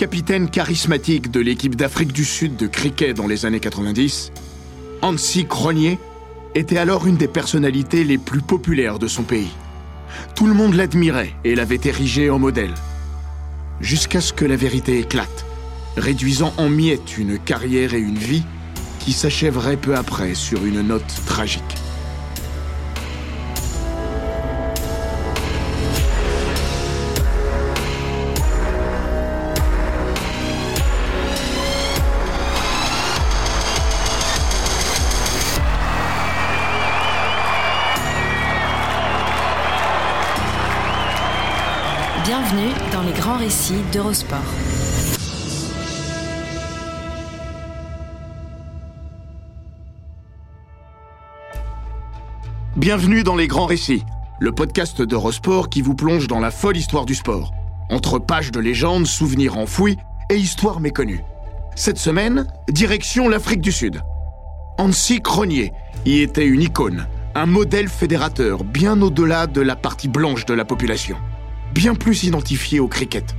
Capitaine charismatique de l'équipe d'Afrique du Sud de cricket dans les années 90, Hansi Cronier était alors une des personnalités les plus populaires de son pays. Tout le monde l'admirait et l'avait érigé en modèle. Jusqu'à ce que la vérité éclate, réduisant en miettes une carrière et une vie qui s'achèveraient peu après sur une note tragique. Récits d'Eurosport. Bienvenue dans Les Grands Récits, le podcast d'Eurosport qui vous plonge dans la folle histoire du sport. Entre pages de légendes, souvenirs enfouis et histoires méconnues. Cette semaine, direction l'Afrique du Sud. Hansi Cronier y était une icône, un modèle fédérateur bien au-delà de la partie blanche de la population. Bien plus identifié au cricket.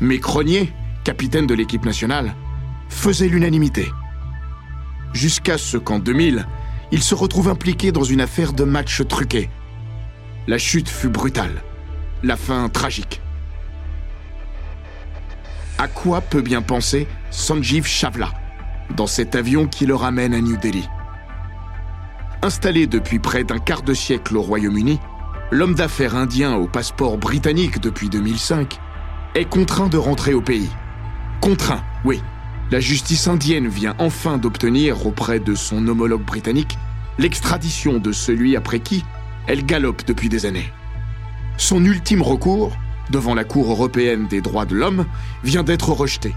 Mais Cronier, capitaine de l'équipe nationale, faisait l'unanimité. Jusqu'à ce qu'en 2000, il se retrouve impliqué dans une affaire de match truqué. La chute fut brutale, la fin tragique. À quoi peut bien penser Sanjeev Chavla dans cet avion qui le ramène à New Delhi? Installé depuis près d'un quart de siècle au Royaume-Uni, l'homme d'affaires indien au passeport britannique depuis 2005 est contraint de rentrer au pays. Contraint, oui. La justice indienne vient enfin d'obtenir auprès de son homologue britannique l'extradition de celui après qui elle galope depuis des années. Son ultime recours, devant la Cour européenne des droits de l'homme, vient d'être rejeté.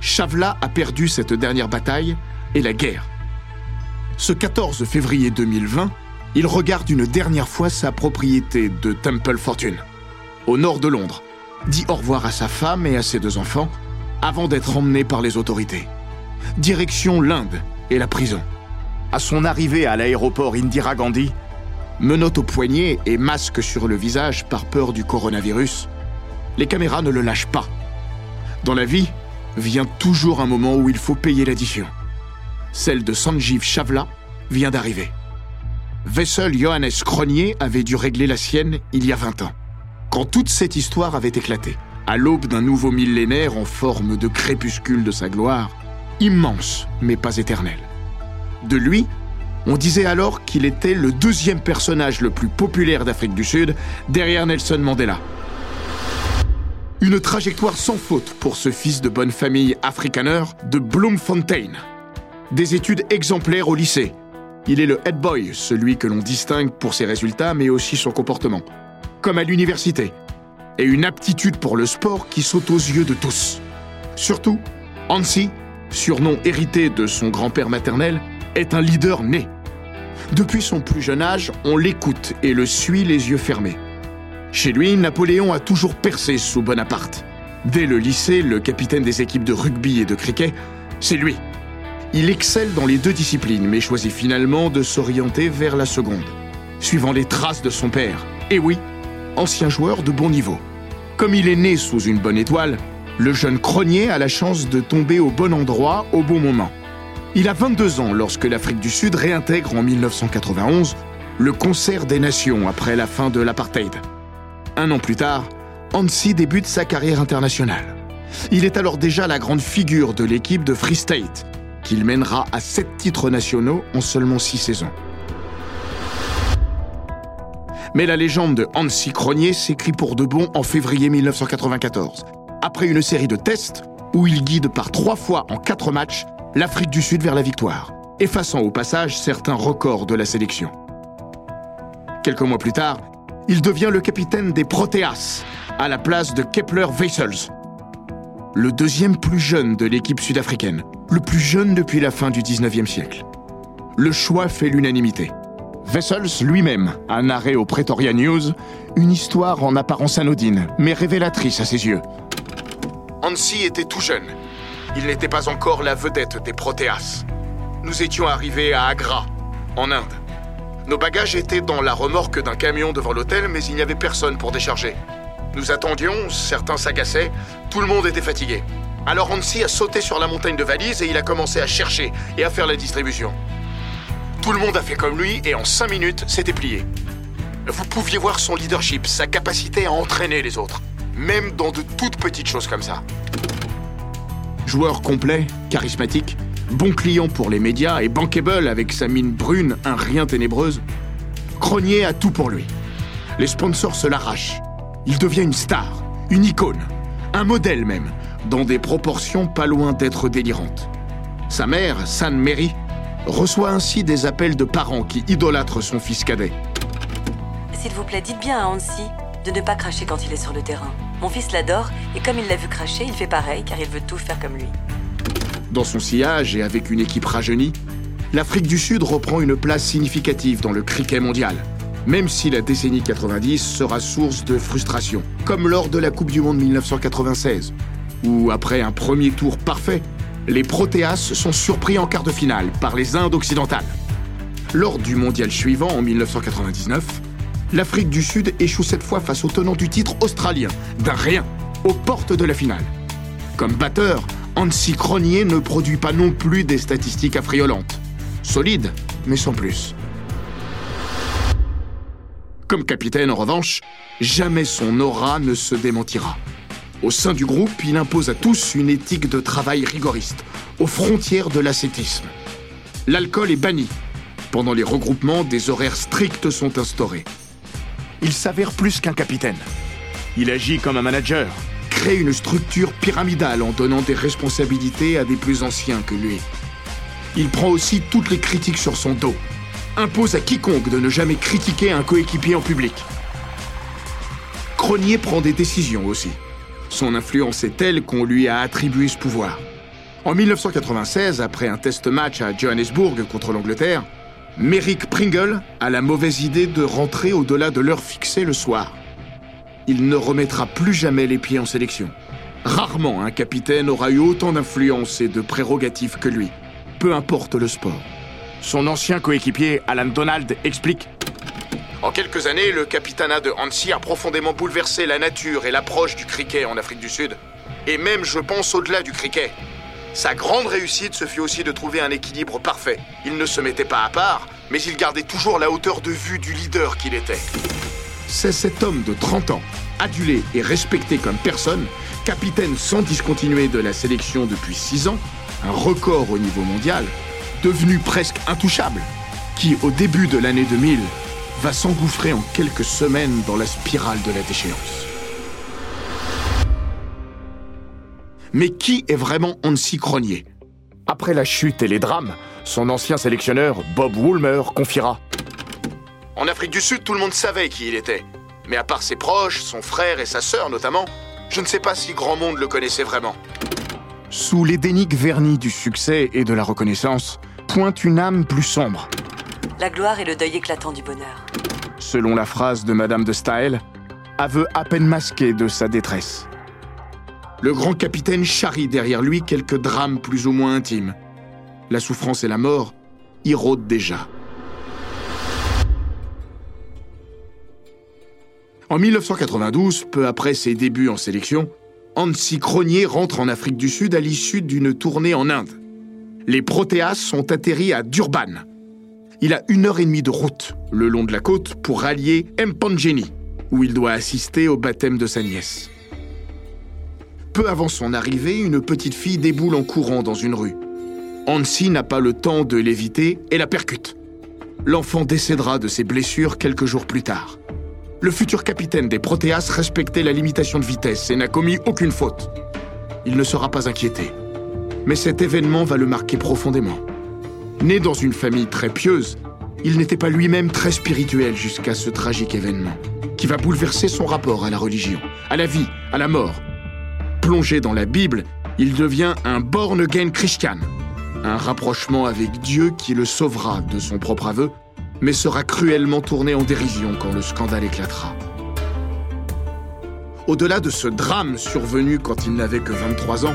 Chavla a perdu cette dernière bataille et la guerre. Ce 14 février 2020, il regarde une dernière fois sa propriété de Temple Fortune, au nord de Londres, dit au revoir à sa femme et à ses deux enfants, avant d'être emmené par les autorités. Direction l'Inde et la prison. À son arrivée à l'aéroport Indira Gandhi, menottes au poignet et masque sur le visage par peur du coronavirus, les caméras ne le lâchent pas. Dans la vie, vient toujours un moment où il faut payer l'addition. Celle de Sanjeev Chavla vient d'arriver. Vessel Johannes Cronier avait dû régler la sienne il y a 20 ans, quand toute cette histoire avait éclaté, à l'aube d'un nouveau millénaire en forme de crépuscule de sa gloire, immense mais pas éternel. De lui, on disait alors qu'il était le deuxième personnage le plus populaire d'Afrique du Sud, derrière Nelson Mandela. Une trajectoire sans faute pour ce fils de bonne famille afrikaner de Bloemfontein. Des études exemplaires au lycée. Il est le head boy, celui que l'on distingue pour ses résultats mais aussi son comportement. Comme à l'université. Et une aptitude pour le sport qui saute aux yeux de tous. Surtout, Hansi, surnom hérité de son grand-père maternel, est un leader né. Depuis son plus jeune âge, on l'écoute et le suit les yeux fermés. Chez lui, Napoléon a toujours percé sous Bonaparte. Dès le lycée, le capitaine des équipes de rugby et de cricket, c'est lui. Il excelle dans les deux disciplines, mais choisit finalement de s'orienter vers la seconde, suivant les traces de son père. Et oui, ancien joueur de bon niveau. Comme il est né sous une bonne étoile, le jeune Cronier a la chance de tomber au bon endroit au bon moment. Il a 22 ans lorsque l'Afrique du Sud réintègre en 1991 le concert des nations après la fin de l'apartheid. Un an plus tard, Hansi débute sa carrière internationale. Il est alors déjà la grande figure de l'équipe de Free State, qu'il mènera à sept titres nationaux en seulement six saisons. Mais la légende de Hansi Cronier s'écrit pour de bon en février 1994, après une série de tests où il guide par trois fois en quatre matchs l'Afrique du Sud vers la victoire, effaçant au passage certains records de la sélection. Quelques mois plus tard, il devient le capitaine des Proteas, à la place de Kepler Weissels, le deuxième plus jeune de l'équipe sud-africaine, le plus jeune depuis la fin du 19e siècle. Le choix fait l'unanimité. Wessels lui-même a narré au Pretoria News une histoire en apparence anodine, mais révélatrice à ses yeux. Hansi était tout jeune. Il n'était pas encore la vedette des Proteas. Nous étions arrivés à Agra, en Inde. Nos bagages étaient dans la remorque d'un camion devant l'hôtel, mais il n'y avait personne pour décharger. Nous attendions, certains s'agaçaient, tout le monde était fatigué. Alors Hansi a sauté sur la montagne de valises et il a commencé à chercher et à faire la distribution. Tout le monde a fait comme lui et en cinq minutes, c'était plié. Vous pouviez voir son leadership, sa capacité à entraîner les autres, même dans de toutes petites choses comme ça. Joueur complet, charismatique, bon client pour les médias et bankable avec sa mine brune, un rien ténébreuse, Cronier a tout pour lui. Les sponsors se l'arrachent. Il devient une star, une icône, un modèle même, dans des proportions pas loin d'être délirantes. Sa mère, San Mary, reçoit ainsi des appels de parents qui idolâtrent son fils cadet. S'il vous plaît, dites bien à Hansi de ne pas cracher quand il est sur le terrain. Mon fils l'adore et comme il l'a vu cracher, il fait pareil car il veut tout faire comme lui. Dans son sillage et avec une équipe rajeunie, l'Afrique du Sud reprend une place significative dans le cricket mondial même si la décennie 90 sera source de frustration, comme lors de la Coupe du Monde 1996, où après un premier tour parfait, les Proteas sont surpris en quart de finale par les Indes occidentales. Lors du mondial suivant, en 1999, l'Afrique du Sud échoue cette fois face au tenant du titre australien, d'un rien, aux portes de la finale. Comme batteur, Hansi Cronier ne produit pas non plus des statistiques affriolantes. Solide, mais sans plus. Comme capitaine, en revanche, jamais son aura ne se démentira. Au sein du groupe, il impose à tous une éthique de travail rigoriste, aux frontières de l'ascétisme. L'alcool est banni. Pendant les regroupements, des horaires stricts sont instaurés. Il s'avère plus qu'un capitaine. Il agit comme un manager, crée une structure pyramidale en donnant des responsabilités à des plus anciens que lui. Il prend aussi toutes les critiques sur son dos, impose à quiconque de ne jamais critiquer un coéquipier en public. Cronier prend des décisions aussi. Son influence est telle qu'on lui a attribué ce pouvoir. En 1996, après un test match à Johannesburg contre l'Angleterre, Merrick Pringle a la mauvaise idée de rentrer au-delà de l'heure fixée le soir. Il ne remettra plus jamais les pieds en sélection. Rarement un capitaine aura eu autant d'influence et de prérogatives que lui, peu importe le sport. Son ancien coéquipier Alan Donald explique En quelques années, le capitanat de Hansi a profondément bouleversé la nature et l'approche du cricket en Afrique du Sud. Et même, je pense, au-delà du cricket. Sa grande réussite se fit aussi de trouver un équilibre parfait. Il ne se mettait pas à part, mais il gardait toujours la hauteur de vue du leader qu'il était. C'est cet homme de 30 ans, adulé et respecté comme personne, capitaine sans discontinuer de la sélection depuis 6 ans, un record au niveau mondial, devenu presque intouchable, qui, au début de l'année 2000, va s'engouffrer en quelques semaines dans la spirale de la déchéance. Mais qui est vraiment Hansi Cronier Après la chute et les drames, son ancien sélectionneur, Bob Woolmer, confiera En Afrique du Sud, tout le monde savait qui il était. Mais à part ses proches, son frère et sa sœur notamment, je ne sais pas si grand monde le connaissait vraiment. Sous l'édénique vernis du succès et de la reconnaissance, pointe une âme plus sombre. La gloire et le deuil éclatant du bonheur. Selon la phrase de Madame de Staël, aveu à peine masqué de sa détresse. Le grand capitaine charrie derrière lui quelques drames plus ou moins intimes. La souffrance et la mort y rôdent déjà. En 1992, peu après ses débuts en sélection, Hansi Cronier rentre en Afrique du Sud à l'issue d'une tournée en Inde les Proteas sont atterris à Durban. Il a une heure et demie de route le long de la côte pour rallier Mpangeni, où il doit assister au baptême de sa nièce. Peu avant son arrivée, une petite fille déboule en courant dans une rue. Hansi n'a pas le temps de l'éviter et la percute. L'enfant décédera de ses blessures quelques jours plus tard. Le futur capitaine des Proteas respectait la limitation de vitesse et n'a commis aucune faute. Il ne sera pas inquiété mais cet événement va le marquer profondément. Né dans une famille très pieuse, il n'était pas lui-même très spirituel jusqu'à ce tragique événement, qui va bouleverser son rapport à la religion, à la vie, à la mort. Plongé dans la Bible, il devient un born again Christian, un rapprochement avec Dieu qui le sauvera de son propre aveu, mais sera cruellement tourné en dérision quand le scandale éclatera. Au-delà de ce drame survenu quand il n'avait que 23 ans,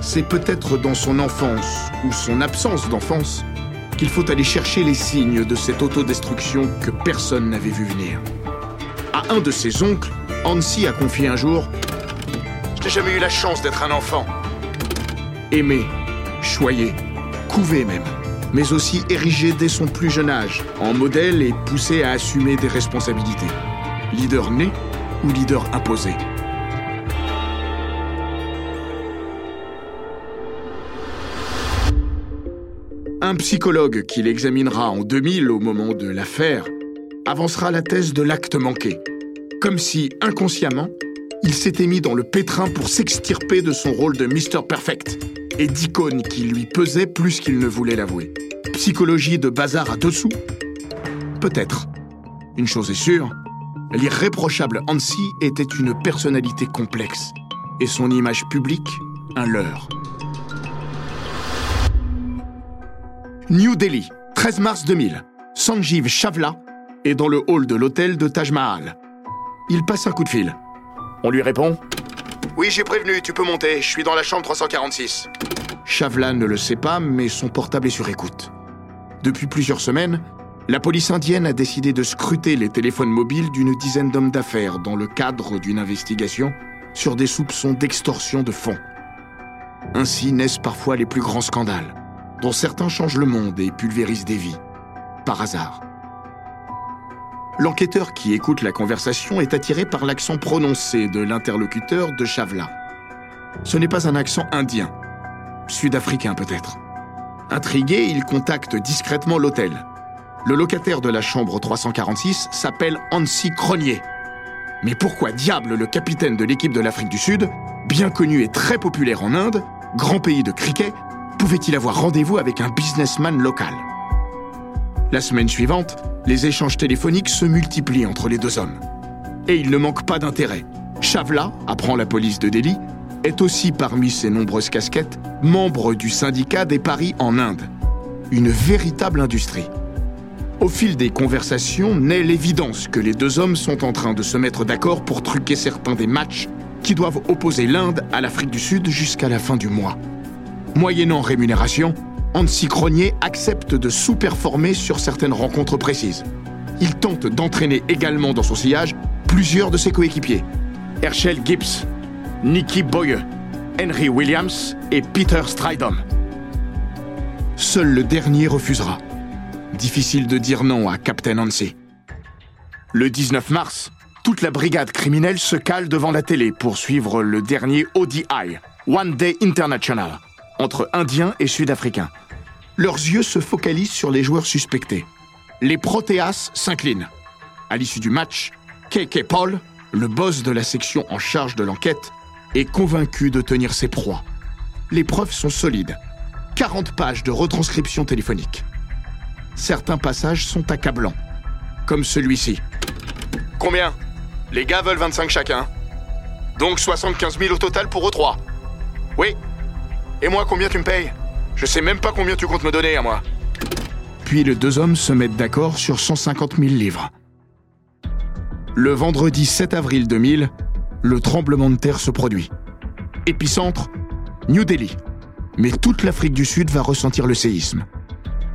c'est peut-être dans son enfance ou son absence d'enfance qu'il faut aller chercher les signes de cette autodestruction que personne n'avait vu venir. À un de ses oncles, Hansi a confié un jour Je n'ai jamais eu la chance d'être un enfant. Aimé, choyé, couvé même, mais aussi érigé dès son plus jeune âge, en modèle et poussé à assumer des responsabilités. Leader né ou leader imposé Un psychologue qui l'examinera en 2000 au moment de l'affaire avancera la thèse de l'acte manqué, comme si, inconsciemment, il s'était mis dans le pétrin pour s'extirper de son rôle de Mr. Perfect et d'icône qui lui pesait plus qu'il ne voulait l'avouer. Psychologie de bazar à dessous? Peut-être. Une chose est sûre, l'irréprochable Hansi était une personnalité complexe et son image publique un leurre. New Delhi, 13 mars 2000. Sanjeev Chavla est dans le hall de l'hôtel de Taj Mahal. Il passe un coup de fil. On lui répond Oui, j'ai prévenu, tu peux monter, je suis dans la chambre 346. Chavla ne le sait pas, mais son portable est sur écoute. Depuis plusieurs semaines, la police indienne a décidé de scruter les téléphones mobiles d'une dizaine d'hommes d'affaires dans le cadre d'une investigation sur des soupçons d'extorsion de fonds. Ainsi naissent parfois les plus grands scandales dont certains changent le monde et pulvérisent des vies, par hasard. L'enquêteur qui écoute la conversation est attiré par l'accent prononcé de l'interlocuteur de Chavla. Ce n'est pas un accent indien, sud-africain peut-être. Intrigué, il contacte discrètement l'hôtel. Le locataire de la chambre 346 s'appelle Hansi Cronier. Mais pourquoi diable le capitaine de l'équipe de l'Afrique du Sud, bien connu et très populaire en Inde, grand pays de cricket, pouvait-il avoir rendez-vous avec un businessman local La semaine suivante, les échanges téléphoniques se multiplient entre les deux hommes. Et il ne manque pas d'intérêt. Chavla, apprend la police de Delhi, est aussi parmi ses nombreuses casquettes membre du syndicat des paris en Inde. Une véritable industrie. Au fil des conversations naît l'évidence que les deux hommes sont en train de se mettre d'accord pour truquer certains des matchs qui doivent opposer l'Inde à l'Afrique du Sud jusqu'à la fin du mois. Moyennant rémunération, Hansi Cronier accepte de sous-performer sur certaines rencontres précises. Il tente d'entraîner également dans son sillage plusieurs de ses coéquipiers. Herschel Gibbs, Nicky Boye, Henry Williams et Peter Stridham. Seul le dernier refusera. Difficile de dire non à Captain Hansi. Le 19 mars, toute la brigade criminelle se cale devant la télé pour suivre le dernier ODI, One Day International, entre Indiens et Sud-Africains. Leurs yeux se focalisent sur les joueurs suspectés. Les Proteas s'inclinent. À l'issue du match, KK Paul, le boss de la section en charge de l'enquête, est convaincu de tenir ses proies. Les preuves sont solides. 40 pages de retranscription téléphonique. Certains passages sont accablants, comme celui-ci. Combien? Les gars veulent 25 chacun. Donc 75 000 au total pour eux trois. Oui, et moi, combien tu me payes? Je sais même pas combien tu comptes me donner à moi. Puis les deux hommes se mettent d'accord sur 150 000 livres. Le vendredi 7 avril 2000, le tremblement de terre se produit. Épicentre, New Delhi. Mais toute l'Afrique du Sud va ressentir le séisme.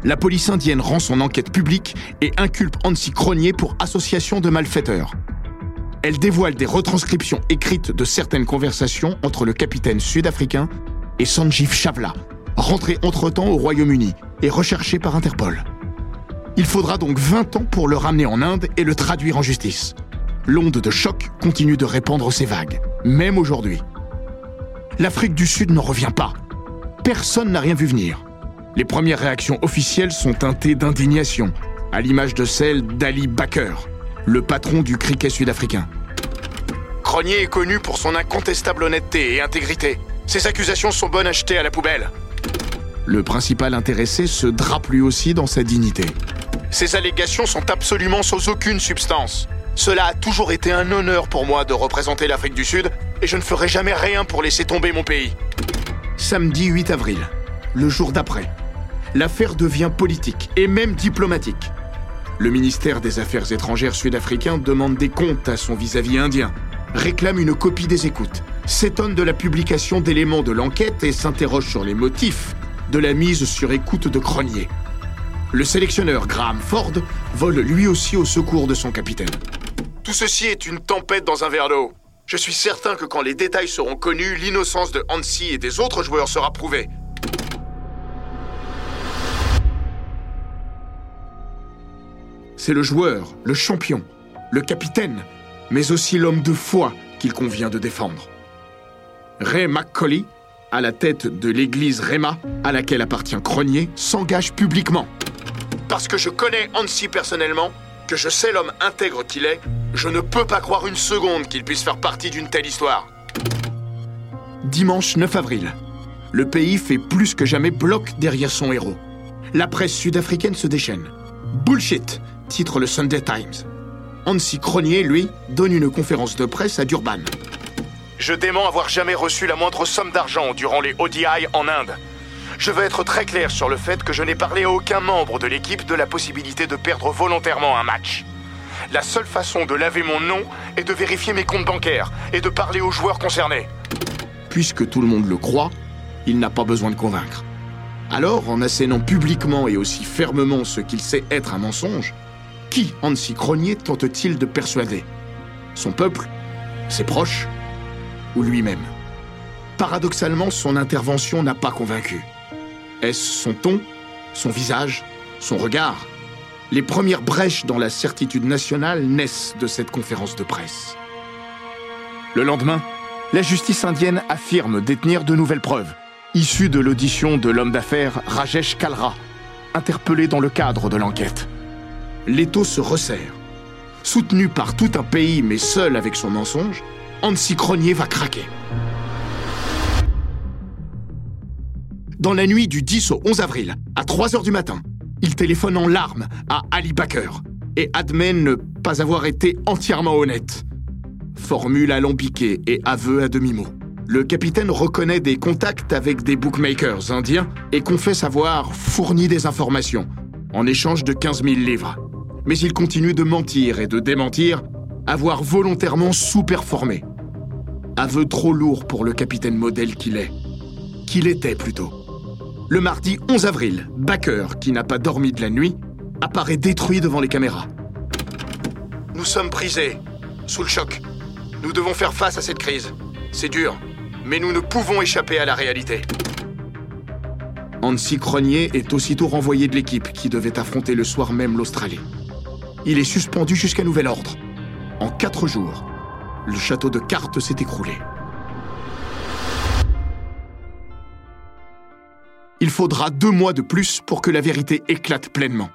La police indienne rend son enquête publique et inculpe Hansi Cronier pour association de malfaiteurs. Elle dévoile des retranscriptions écrites de certaines conversations entre le capitaine sud-africain et Sanjeev Chavla, rentré entre-temps au Royaume-Uni et recherché par Interpol. Il faudra donc 20 ans pour le ramener en Inde et le traduire en justice. L'onde de choc continue de répandre ses vagues, même aujourd'hui. L'Afrique du Sud n'en revient pas. Personne n'a rien vu venir. Les premières réactions officielles sont teintées d'indignation, à l'image de celle d'Ali Baker, le patron du cricket sud-africain. Cronier est connu pour son incontestable honnêteté et intégrité. Ces accusations sont bonnes à jeter à la poubelle. Le principal intéressé se drape lui aussi dans sa dignité. Ces allégations sont absolument sans aucune substance. Cela a toujours été un honneur pour moi de représenter l'Afrique du Sud et je ne ferai jamais rien pour laisser tomber mon pays. Samedi 8 avril, le jour d'après, l'affaire devient politique et même diplomatique. Le ministère des Affaires étrangères sud-africain demande des comptes à son vis-à-vis indien, réclame une copie des écoutes, s'étonne de la publication d'éléments de l'enquête et s'interroge sur les motifs de la mise sur écoute de Cronier. Le sélectionneur Graham Ford vole lui aussi au secours de son capitaine. Tout ceci est une tempête dans un verre d'eau. Je suis certain que quand les détails seront connus, l'innocence de Hansi et des autres joueurs sera prouvée. C'est le joueur, le champion, le capitaine, mais aussi l'homme de foi qu'il convient de défendre. Ray McCauley, à la tête de l'église Réma, à laquelle appartient Cronier, s'engage publiquement. Parce que je connais Hansi personnellement, que je sais l'homme intègre qu'il est, je ne peux pas croire une seconde qu'il puisse faire partie d'une telle histoire. Dimanche 9 avril. Le pays fait plus que jamais bloc derrière son héros. La presse sud-africaine se déchaîne. Bullshit, titre le Sunday Times. Hansi Cronier, lui, donne une conférence de presse à Durban. Je dément avoir jamais reçu la moindre somme d'argent durant les ODI en Inde. Je veux être très clair sur le fait que je n'ai parlé à aucun membre de l'équipe de la possibilité de perdre volontairement un match. La seule façon de laver mon nom est de vérifier mes comptes bancaires et de parler aux joueurs concernés. Puisque tout le monde le croit, il n'a pas besoin de convaincre. Alors, en assénant publiquement et aussi fermement ce qu'il sait être un mensonge, qui Hansi Cronier tente-t-il de persuader? Son peuple? Ses proches? Ou lui-même Paradoxalement, son intervention n'a pas convaincu. Est-ce son ton Son visage Son regard? Les premières brèches dans la certitude nationale naissent de cette conférence de presse. Le lendemain, la justice indienne affirme détenir de nouvelles preuves, issues de l'audition de l'homme d'affaires Rajesh Kalra, interpellé dans le cadre de l'enquête. L'étau se resserre. Soutenu par tout un pays mais seul avec son mensonge, Hansi Cronier va craquer. Dans la nuit du 10 au 11 avril, à 3 heures du matin, il téléphone en larmes à Ali Baker et admet ne pas avoir été entièrement honnête. Formule alambiquée et aveu à demi-mot. Le capitaine reconnaît des contacts avec des bookmakers indiens et confesse avoir fourni des informations en échange de 15 000 livres. Mais il continue de mentir et de démentir, avoir volontairement sous-performé. Aveu trop lourd pour le capitaine modèle qu'il est. Qu'il était plutôt. Le mardi 11 avril, Baker, qui n'a pas dormi de la nuit, apparaît détruit devant les caméras. Nous sommes prisés, sous le choc. Nous devons faire face à cette crise. C'est dur, mais nous ne pouvons échapper à la réalité. Hansi Cronier est aussitôt renvoyé de l'équipe qui devait affronter le soir même l'Australie. Il est suspendu jusqu'à nouvel ordre. En quatre jours, le château de cartes s'est écroulé. il faudra deux mois de plus pour que la vérité éclate pleinement.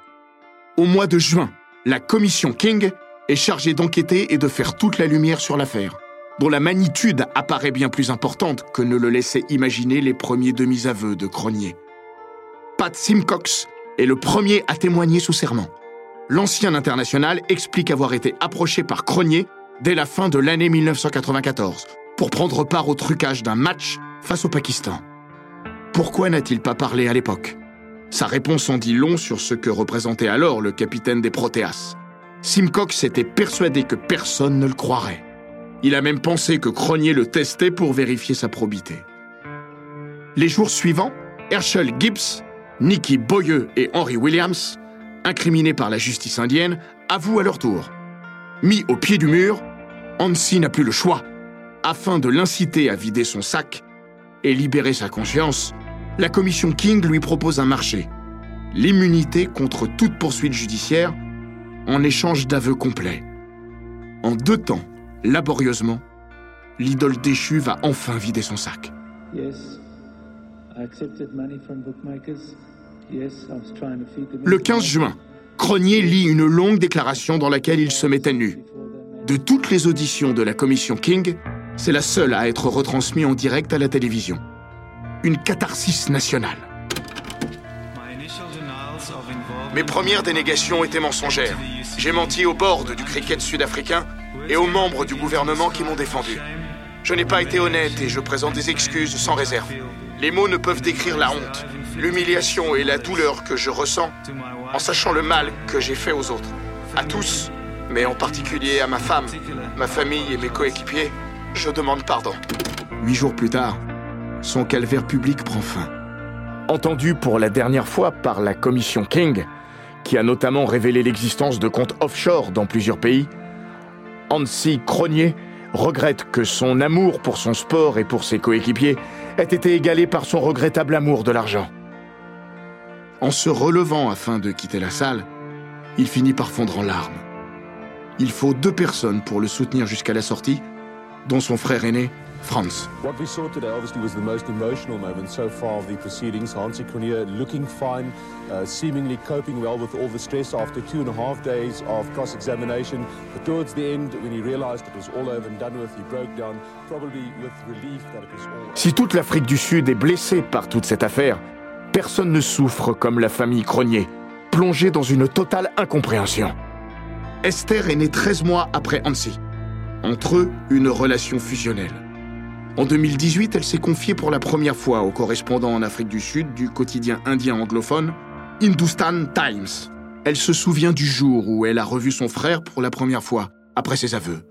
Au mois de juin, la commission King est chargée d'enquêter et de faire toute la lumière sur l'affaire, dont la magnitude apparaît bien plus importante que ne le laissaient imaginer les premiers demi-aveux de Cronier. Pat Simcox est le premier à témoigner sous serment. L'ancien international explique avoir été approché par Cronier dès la fin de l'année 1994 pour prendre part au trucage d'un match face au Pakistan. Pourquoi n'a-t-il pas parlé à l'époque? Sa réponse en dit long sur ce que représentait alors le capitaine des Proteas. Simcox était persuadé que personne ne le croirait. Il a même pensé que Cronier le testait pour vérifier sa probité. Les jours suivants, Herschel Gibbs, Nicky Boyeux et Henry Williams, incriminés par la justice indienne, avouent à leur tour. Mis au pied du mur, Hansi n'a plus le choix. Afin de l'inciter à vider son sac et libérer sa conscience, la commission King lui propose un marché, l'immunité contre toute poursuite judiciaire, en échange d'aveux complets. En deux temps, laborieusement, l'idole déchue va enfin vider son sac. Le 15 juin, Cronier lit une longue déclaration dans laquelle il se met à nu. De toutes les auditions de la commission King, c'est la seule à être retransmise en direct à la télévision une catharsis nationale. Mes premières dénégations étaient mensongères. J'ai menti au board du cricket sud-africain et aux membres du gouvernement qui m'ont défendu. Je n'ai pas été honnête et je présente des excuses sans réserve. Les mots ne peuvent décrire la honte, l'humiliation et la douleur que je ressens en sachant le mal que j'ai fait aux autres. À tous, mais en particulier à ma femme, ma famille et mes coéquipiers, je demande pardon. Huit jours plus tard, son calvaire public prend fin. Entendu pour la dernière fois par la commission King, qui a notamment révélé l'existence de comptes offshore dans plusieurs pays, Hansi Cronier regrette que son amour pour son sport et pour ses coéquipiers ait été égalé par son regrettable amour de l'argent. En se relevant afin de quitter la salle, il finit par fondre en larmes. Il faut deux personnes pour le soutenir jusqu'à la sortie, dont son frère aîné, Franz. What we saw today obviously was the most emotional moment so far of the proceedings. Hansi Kroenier looking fine, uh, seemingly coping well with all the stress after two and a half days of cross-examination. But towards the end, when he realized it was all over and done with, he broke down, probably with relief that it was all Si toute l'Afrique du Sud est blessée par toute cette affaire, personne ne souffre comme la famille Cronier, plongée dans une totale incompréhension. Esther est née 13 mois après Hansi. Entre eux, une relation fusionnelle. En 2018, elle s'est confiée pour la première fois au correspondant en Afrique du Sud du quotidien indien anglophone Hindustan Times. Elle se souvient du jour où elle a revu son frère pour la première fois, après ses aveux.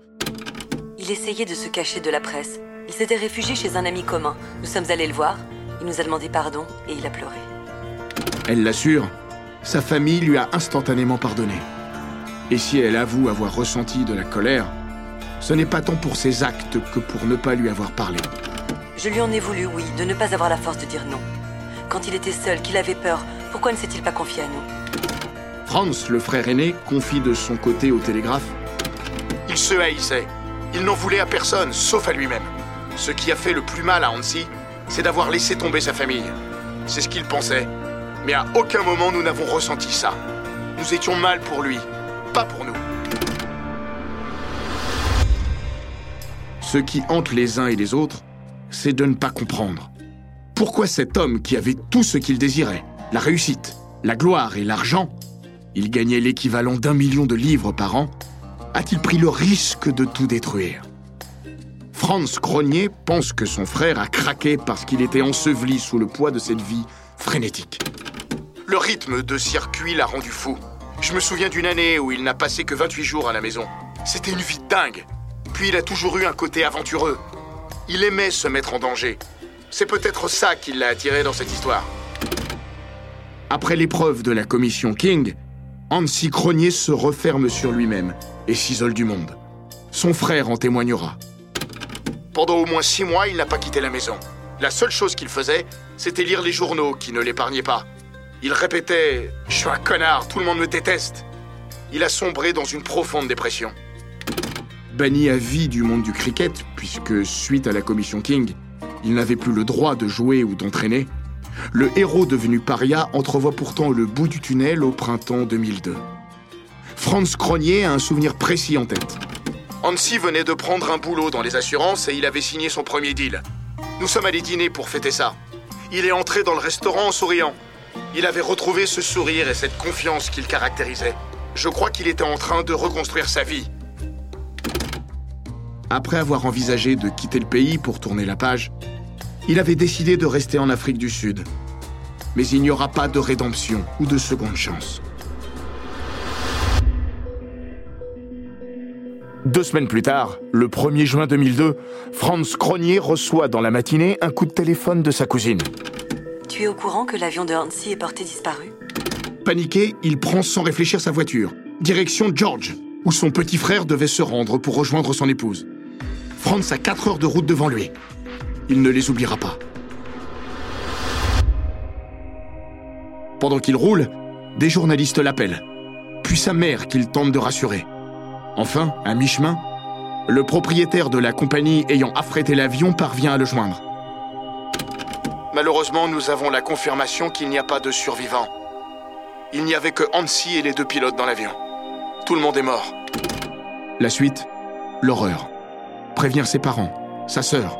Il essayait de se cacher de la presse. Il s'était réfugié chez un ami commun. Nous sommes allés le voir. Il nous a demandé pardon et il a pleuré. Elle l'assure, sa famille lui a instantanément pardonné. Et si elle avoue avoir ressenti de la colère, ce n'est pas tant pour ses actes que pour ne pas lui avoir parlé. Je lui en ai voulu, oui, de ne pas avoir la force de dire non. Quand il était seul, qu'il avait peur, pourquoi ne s'est-il pas confié à nous? Franz, le frère aîné, confie de son côté au télégraphe. Il se haïssait. Il n'en voulait à personne, sauf à lui-même. Ce qui a fait le plus mal à Hansi, c'est d'avoir laissé tomber sa famille. C'est ce qu'il pensait. Mais à aucun moment nous n'avons ressenti ça. Nous étions mal pour lui, pas pour nous. Ce qui hante les uns et les autres, c'est de ne pas comprendre. Pourquoi cet homme qui avait tout ce qu'il désirait, la réussite, la gloire et l'argent, il gagnait l'équivalent d'un million de livres par an, a-t-il pris le risque de tout détruire? Franz Cronier pense que son frère a craqué parce qu'il était enseveli sous le poids de cette vie frénétique. Le rythme de circuit l'a rendu fou. Je me souviens d'une année où il n'a passé que 28 jours à la maison. C'était une vie dingue. Puis il a toujours eu un côté aventureux. Il aimait se mettre en danger. C'est peut-être ça qui l'a attiré dans cette histoire. Après l'épreuve de la commission King, Hansi Cronier se referme sur lui-même et s'isole du monde. Son frère en témoignera. Pendant au moins six mois, il n'a pas quitté la maison. La seule chose qu'il faisait, c'était lire les journaux qui ne l'épargnaient pas. Il répétait ⁇ Je suis un connard, tout le monde me déteste ⁇ Il a sombré dans une profonde dépression. Banni à vie du monde du cricket, puisque suite à la commission King, il n'avait plus le droit de jouer ou d'entraîner, le héros devenu paria entrevoit pourtant le bout du tunnel au printemps 2002. Franz Cronier a un souvenir précis en tête. Hansi venait de prendre un boulot dans les assurances et il avait signé son premier deal. Nous sommes allés dîner pour fêter ça. Il est entré dans le restaurant en souriant. Il avait retrouvé ce sourire et cette confiance qu'il caractérisait. Je crois qu'il était en train de reconstruire sa vie. Après avoir envisagé de quitter le pays pour tourner la page, il avait décidé de rester en Afrique du Sud. Mais il n'y aura pas de rédemption ou de seconde chance. Deux semaines plus tard, le 1er juin 2002, Franz Cronier reçoit dans la matinée un coup de téléphone de sa cousine. Tu es au courant que l'avion de Hansi est porté disparu? Paniqué, il prend sans réfléchir sa voiture, direction George, où son petit frère devait se rendre pour rejoindre son épouse. Franz a 4 heures de route devant lui. Il ne les oubliera pas. Pendant qu'il roule, des journalistes l'appellent, puis sa mère qu'il tente de rassurer. Enfin, à mi-chemin, le propriétaire de la compagnie ayant affrété l'avion parvient à le joindre. Malheureusement, nous avons la confirmation qu'il n'y a pas de survivants. Il n'y avait que Hansi et les deux pilotes dans l'avion. Tout le monde est mort. La suite, l'horreur. Prévenir ses parents, sa sœur.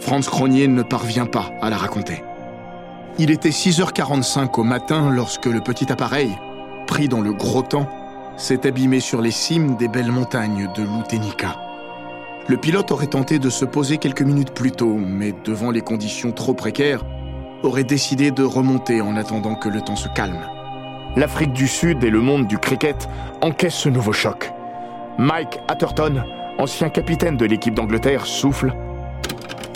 Franz Cronier ne parvient pas à la raconter. Il était 6h45 au matin lorsque le petit appareil, pris dans le gros temps, s'est abîmé sur les cimes des belles montagnes de l'Utenica. Le pilote aurait tenté de se poser quelques minutes plus tôt, mais devant les conditions trop précaires, aurait décidé de remonter en attendant que le temps se calme. L'Afrique du Sud et le monde du cricket encaissent ce nouveau choc. Mike Atherton, ancien capitaine de l'équipe d'Angleterre, souffle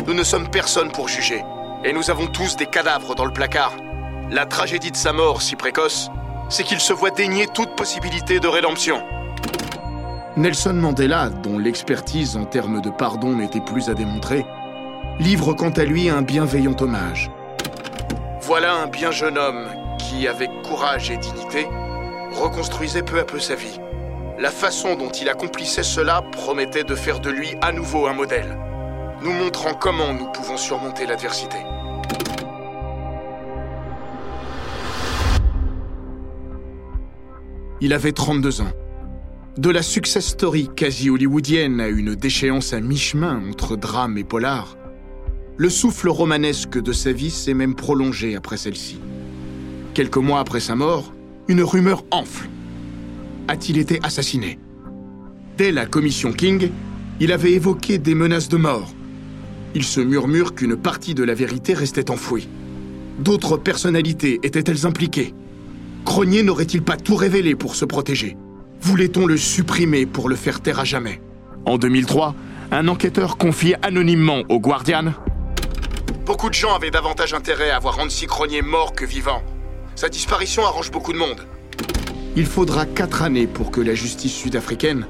Nous ne sommes personne pour juger, et nous avons tous des cadavres dans le placard. La tragédie de sa mort si précoce, c'est qu'il se voit dénier toute possibilité de rédemption. Nelson Mandela, dont l'expertise en termes de pardon n'était plus à démontrer, livre quant à lui un bienveillant hommage. Voilà un bien jeune homme qui, avec courage et dignité, reconstruisait peu à peu sa vie. La façon dont il accomplissait cela promettait de faire de lui à nouveau un modèle, nous montrant comment nous pouvons surmonter l'adversité. Il avait 32 ans. De la success story quasi hollywoodienne à une déchéance à mi-chemin entre drame et polar, le souffle romanesque de sa vie s'est même prolongé après celle-ci. Quelques mois après sa mort, une rumeur enfle. A-t-il été assassiné? Dès la commission King, il avait évoqué des menaces de mort. Il se murmure qu'une partie de la vérité restait enfouie. D'autres personnalités étaient-elles impliquées? Cronier n'aurait-il pas tout révélé pour se protéger? Voulait-on le supprimer pour le faire taire à jamais? En 2003, un enquêteur confie anonymement au Guardian Beaucoup de gens avaient davantage intérêt à voir Hansi Cronier mort que vivant. Sa disparition arrange beaucoup de monde. Il faudra quatre années pour que la justice sud-africaine,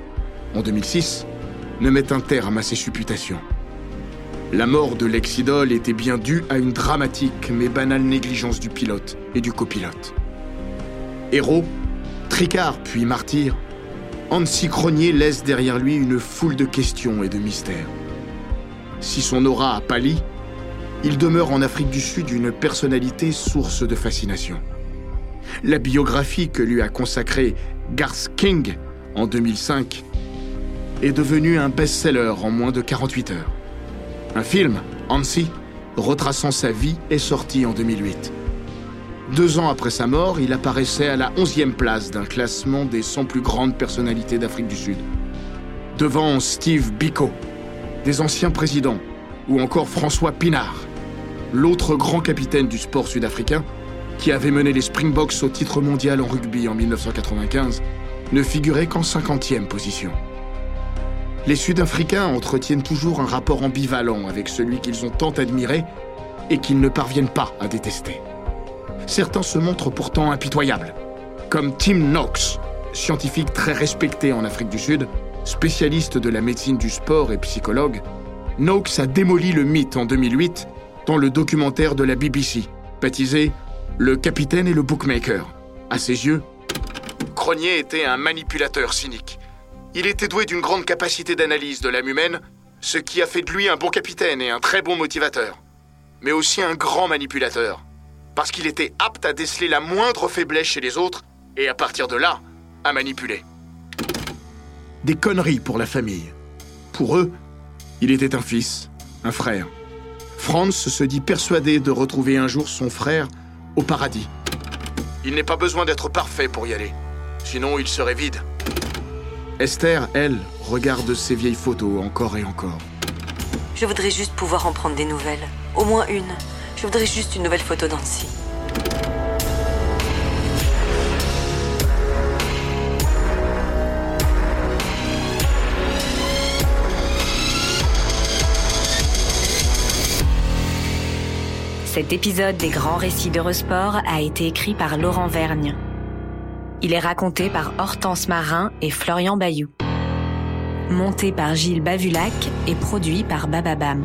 en 2006, ne mette un terme à ces supputations. La mort de l'ex-idole était bien due à une dramatique mais banale négligence du pilote et du copilote. Héros, tricard puis martyr, Hansi Cronier laisse derrière lui une foule de questions et de mystères. Si son aura a pâli, il demeure en Afrique du Sud une personnalité source de fascination. La biographie que lui a consacrée Garth King en 2005 est devenue un best-seller en moins de 48 heures. Un film, Hansi, retraçant sa vie, est sorti en 2008. Deux ans après sa mort, il apparaissait à la 11e place d'un classement des 100 plus grandes personnalités d'Afrique du Sud. Devant Steve Biko, des anciens présidents, ou encore François Pinard, l'autre grand capitaine du sport sud-africain, qui avait mené les Springboks au titre mondial en rugby en 1995, ne figurait qu'en 50e position. Les Sud-Africains entretiennent toujours un rapport ambivalent avec celui qu'ils ont tant admiré et qu'ils ne parviennent pas à détester certains se montrent pourtant impitoyables. Comme Tim Knox, scientifique très respecté en Afrique du Sud, spécialiste de la médecine du sport et psychologue, Knox a démoli le mythe en 2008 dans le documentaire de la BBC, baptisé Le capitaine et le bookmaker. À ses yeux, Cronier était un manipulateur cynique. Il était doué d'une grande capacité d'analyse de l'âme humaine, ce qui a fait de lui un bon capitaine et un très bon motivateur, mais aussi un grand manipulateur parce qu'il était apte à déceler la moindre faiblesse chez les autres et à partir de là, à manipuler. Des conneries pour la famille. Pour eux, il était un fils, un frère. Franz se dit persuadé de retrouver un jour son frère au paradis. Il n'est pas besoin d'être parfait pour y aller, sinon il serait vide. Esther, elle, regarde ses vieilles photos encore et encore. Je voudrais juste pouvoir en prendre des nouvelles. Au moins une. Je voudrais juste une nouvelle photo d'Annecy. Cet épisode des grands récits d'Eurosport a été écrit par Laurent Vergne. Il est raconté par Hortense Marin et Florian Bayou. Monté par Gilles Bavulac et produit par Bababam.